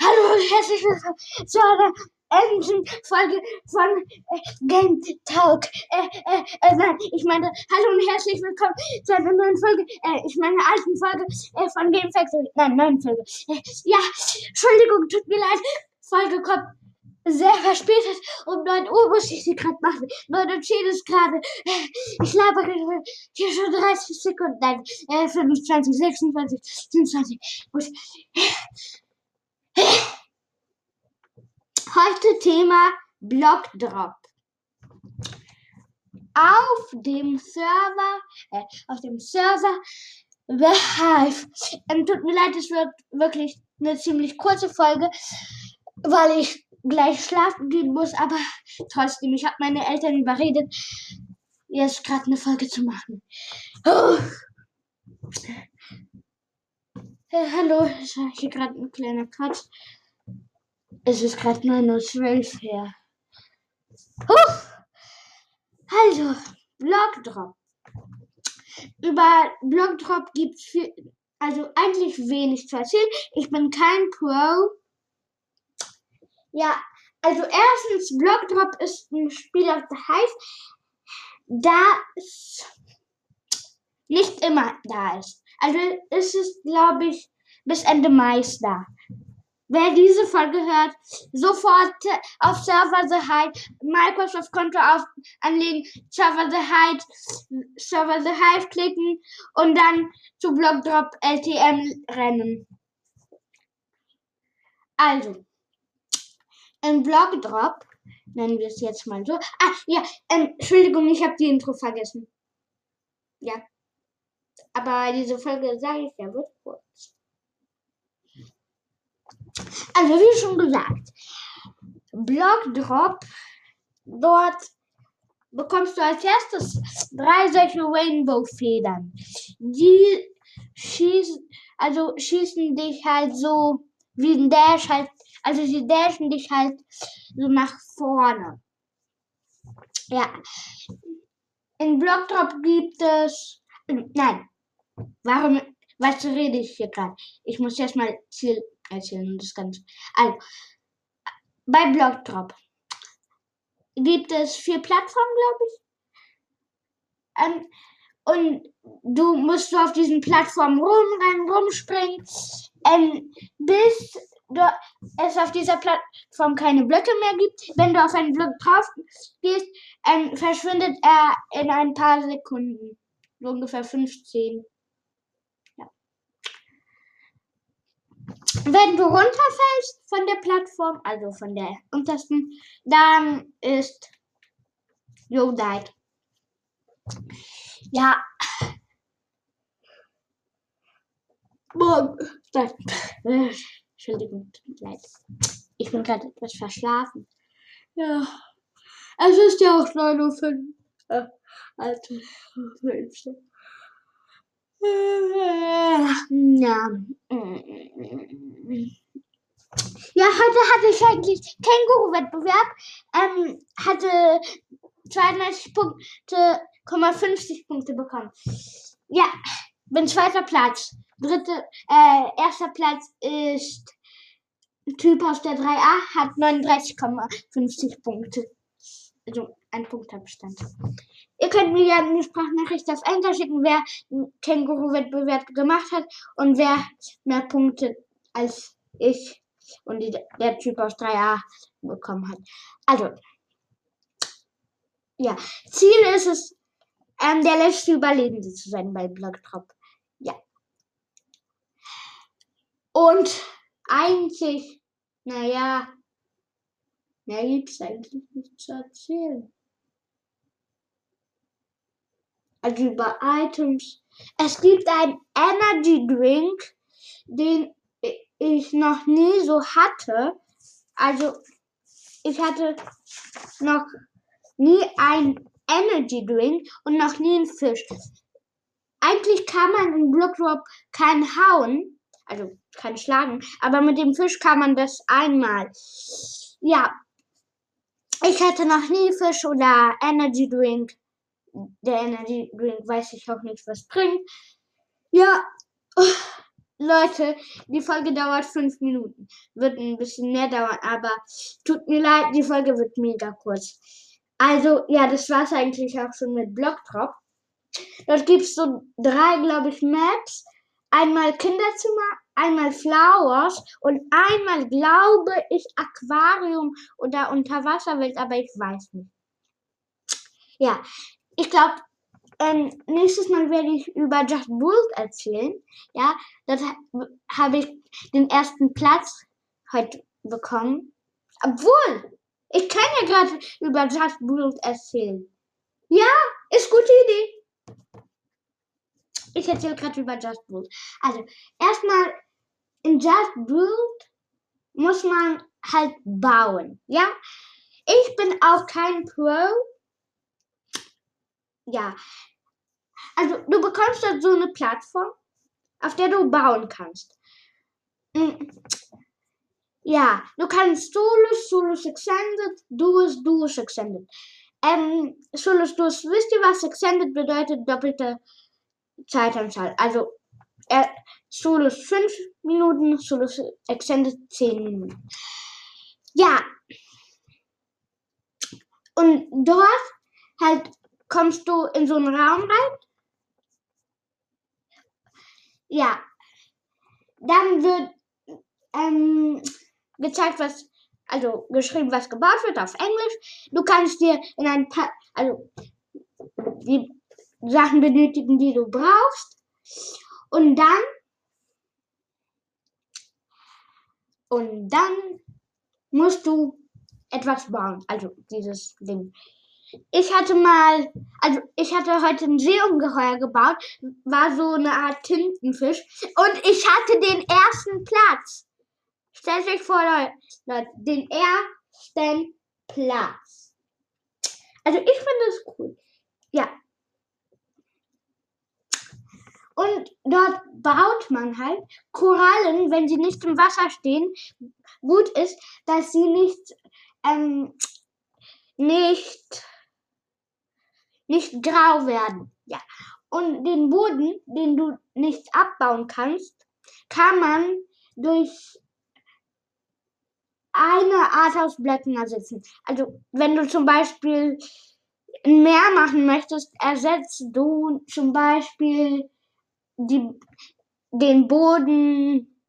Hallo und herzlich willkommen zu einer endlichen Folge von äh, Game Talk. Äh, äh, äh, nein, ich meine, hallo und herzlich willkommen zu einer neuen Folge, äh, ich meine, alten Folge äh, von Game Factory. Nein, neuen Folge. Äh, ja, Entschuldigung, tut mir leid. Folge kommt sehr verspätet. Um 9 Uhr muss ich sie gerade machen. 9 und 10 ist gerade. Äh, ich labere hier schon 30 Sekunden. Nein, äh, 25, 26, 27. Gut. Heute Thema Blockdrop. Auf dem Server, äh, auf dem Server The Hive. Ähm, tut mir leid, es wird wirklich eine ziemlich kurze Folge, weil ich gleich schlafen gehen muss, aber trotzdem, ich habe meine Eltern überredet, jetzt gerade eine Folge zu machen. Oh. Hey, hallo, ich habe hier gerade ein kleiner Quatsch. Es ist gerade 9.12 Uhr her. Huh. Also, Blockdrop. Über Blockdrop gibt es also eigentlich wenig zu erzählen. Ich bin kein Pro. Ja, also erstens, Blockdrop ist ein Spiel, das heißt, das nicht immer da ist. Also ist es, glaube ich, bis Ende Mai da. Wer diese Folge hört, sofort auf Server The Hide, Microsoft Konto auf, anlegen, Server The Hide, Server The Hive klicken und dann zu Blockdrop LTM rennen. Also, im Blockdrop, nennen wir es jetzt mal so. Ah, ja, Entschuldigung, ich habe die Intro vergessen. Ja. Aber diese Folge, sage ich ja, wird kurz. Also wie schon gesagt, Blockdrop, dort bekommst du als erstes drei solche Rainbow-Federn. Die schießen, also schießen dich halt so wie ein Dash halt, also sie dashen dich halt so nach vorne. Ja. In Blockdrop gibt es, nein, warum, was rede ich hier gerade? Ich muss erst mal Ziel erzählen das Ganze. Also, bei Blockdrop gibt es vier Plattformen, glaube ich. Ähm, und du musst du auf diesen Plattformen rumrennen, rumspringen, ähm, bis es auf dieser Plattform keine Blöcke mehr gibt. Wenn du auf einen Block drauf gehst, ähm, verschwindet er in ein paar Sekunden. Ungefähr 15. Wenn du runterfällst von der Plattform, also von der untersten, dann ist you died. Ja. Entschuldigung, tut leid. Ich bin gerade etwas verschlafen. Ja. Es ist ja auch 9.05 Uhr. Alter, ja. Ja, heute hatte ich eigentlich Känguru-Wettbewerb. Ähm, hatte 92 Punkte, 50 Punkte bekommen. Ja, bin zweiter Platz. Dritte, äh, erster Platz ist Typ aus der 3a, hat 39,50 Punkte. Also ein Punktabstand. Ihr könnt mir ja eine Sprachnachricht auf Enter schicken, wer einen Känguru-Wettbewerb gemacht hat und wer mehr Punkte als ich und die, der Typ aus 3a bekommen hat. Also, ja, Ziel ist es, ähm, der letzte Überlebende zu sein bei Blockdrop. Ja. Und eigentlich, naja, mehr gibt es eigentlich nicht zu erzählen. also über Items. Es gibt einen Energy Drink, den ich noch nie so hatte. Also ich hatte noch nie einen Energy Drink und noch nie einen Fisch. Eigentlich kann man in Blockdrop keinen hauen, also keinen schlagen, aber mit dem Fisch kann man das einmal. Ja, ich hatte noch nie Fisch oder Energy Drink der Energy Drink weiß ich auch nicht, was bringt. Ja, Leute, die Folge dauert fünf Minuten. Wird ein bisschen mehr dauern, aber tut mir leid, die Folge wird mega kurz. Also, ja, das war's eigentlich auch schon mit Blockdrop. Dort gibt's so drei, glaube ich, Maps. Einmal Kinderzimmer, einmal Flowers und einmal, glaube ich, Aquarium oder Unterwasserwelt, aber ich weiß nicht. Ja, ich glaube, ähm, nächstes Mal werde ich über Just Bulls erzählen. Ja, dort ha habe ich den ersten Platz heute bekommen. Obwohl, ich kann ja gerade über Just Bulls erzählen. Ja, ist gute Idee. Ich erzähle gerade über Just Bulls. Also, erstmal in Just Build muss man halt bauen. Ja, ich bin auch kein Pro. Ja, also du bekommst dort so eine Plattform, auf der du bauen kannst. Mm. Ja, du kannst Solus, Solus Extended, Duos, Duos Extended. Ähm, Solus, Duos, wisst ihr was? Extended bedeutet doppelte Zeitanzahl. Also äh, Solus 5 Minuten, Solus Extended 10 Minuten. Ja. Und dort halt kommst du in so einen Raum rein. Ja. Dann wird ähm, gezeigt, was, also geschrieben, was gebaut wird auf Englisch. Du kannst dir in ein paar, also die Sachen benötigen, die du brauchst. Und dann, und dann musst du etwas bauen, also dieses Ding. Ich hatte mal, also ich hatte heute ein Seeungeheuer gebaut, war so eine Art Tintenfisch und ich hatte den ersten Platz. Stellt euch vor, Leute, den ersten Platz. Also ich finde es cool. Ja. Und dort baut man halt Korallen, wenn sie nicht im Wasser stehen. Gut ist, dass sie nicht, ähm, nicht, nicht grau werden. Ja. Und den Boden, den du nicht abbauen kannst, kann man durch eine Art aus Blöcken ersetzen. Also wenn du zum Beispiel ein Meer machen möchtest, ersetzt du zum Beispiel die, den Boden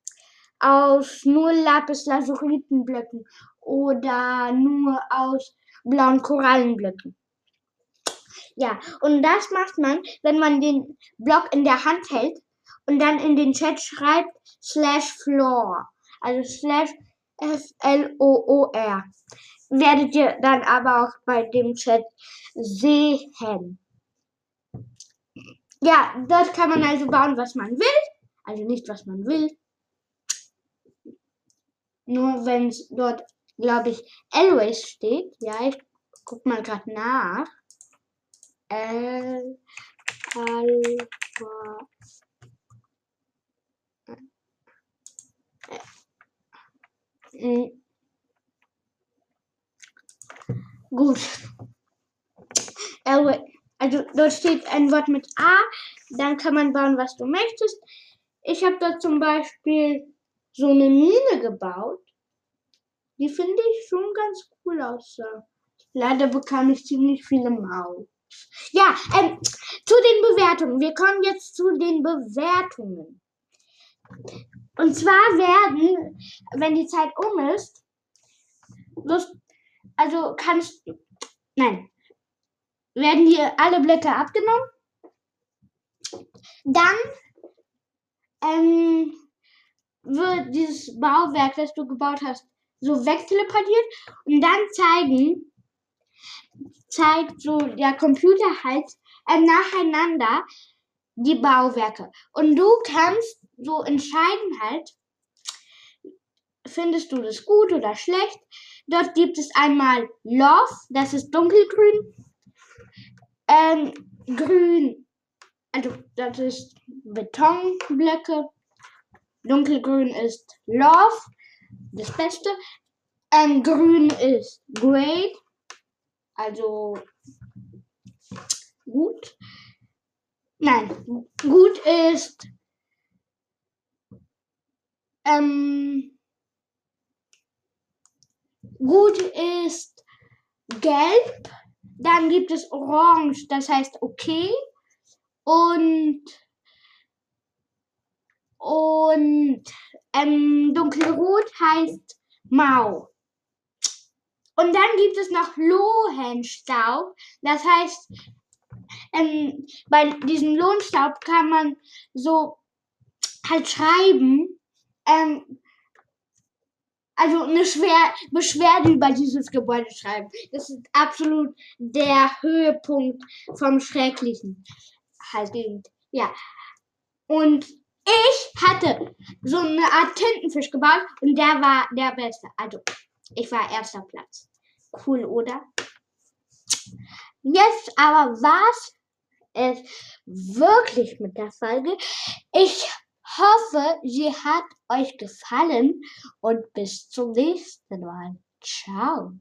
aus nur Lapis Lazuritenblöcken oder nur aus blauen Korallenblöcken. Ja, und das macht man, wenn man den Block in der Hand hält und dann in den Chat schreibt slash floor. Also slash F-L-O-O-R. Werdet ihr dann aber auch bei dem Chat sehen. Ja, dort kann man also bauen, was man will. Also nicht, was man will. Nur wenn es dort, glaube ich, always steht. Ja, ich guck mal gerade nach. L Alpha. Gut. Also dort steht ein Wort mit A, dann kann man bauen, was du möchtest. Ich habe da zum Beispiel so eine Mine gebaut. Die finde ich schon ganz cool aussah. Leider bekam ich ziemlich viele Maus. Ja, ähm, zu den Bewertungen. Wir kommen jetzt zu den Bewertungen. Und zwar werden, wenn die Zeit um ist, also kannst, nein, werden dir alle Blöcke abgenommen. Dann ähm, wird dieses Bauwerk, das du gebaut hast, so wegteleportiert und dann zeigen, zeigt so der Computer halt äh, nacheinander die Bauwerke. Und du kannst so entscheiden halt, findest du das gut oder schlecht. Dort gibt es einmal Love, das ist dunkelgrün. Ähm, grün, also das ist Betonblöcke. Dunkelgrün ist Love, das Beste. Ähm, grün ist Great, also gut. Nein, gut ist ähm, gut ist gelb. Dann gibt es orange, das heißt okay. Und, und ähm, dunkelrot heißt mau. Und dann gibt es noch Lohenstaub. Das heißt, ähm, bei diesem Lohnstaub kann man so halt schreiben, ähm, also eine Schwer Beschwerde über dieses Gebäude schreiben. Das ist absolut der Höhepunkt vom Schrecklichen. Halt, ja. Und ich hatte so eine Art Tintenfisch gebaut und der war der Beste. Also, ich war erster Platz. Cool, oder? Jetzt aber war's es wirklich mit der Folge. Ich hoffe, sie hat euch gefallen und bis zum nächsten Mal. Ciao.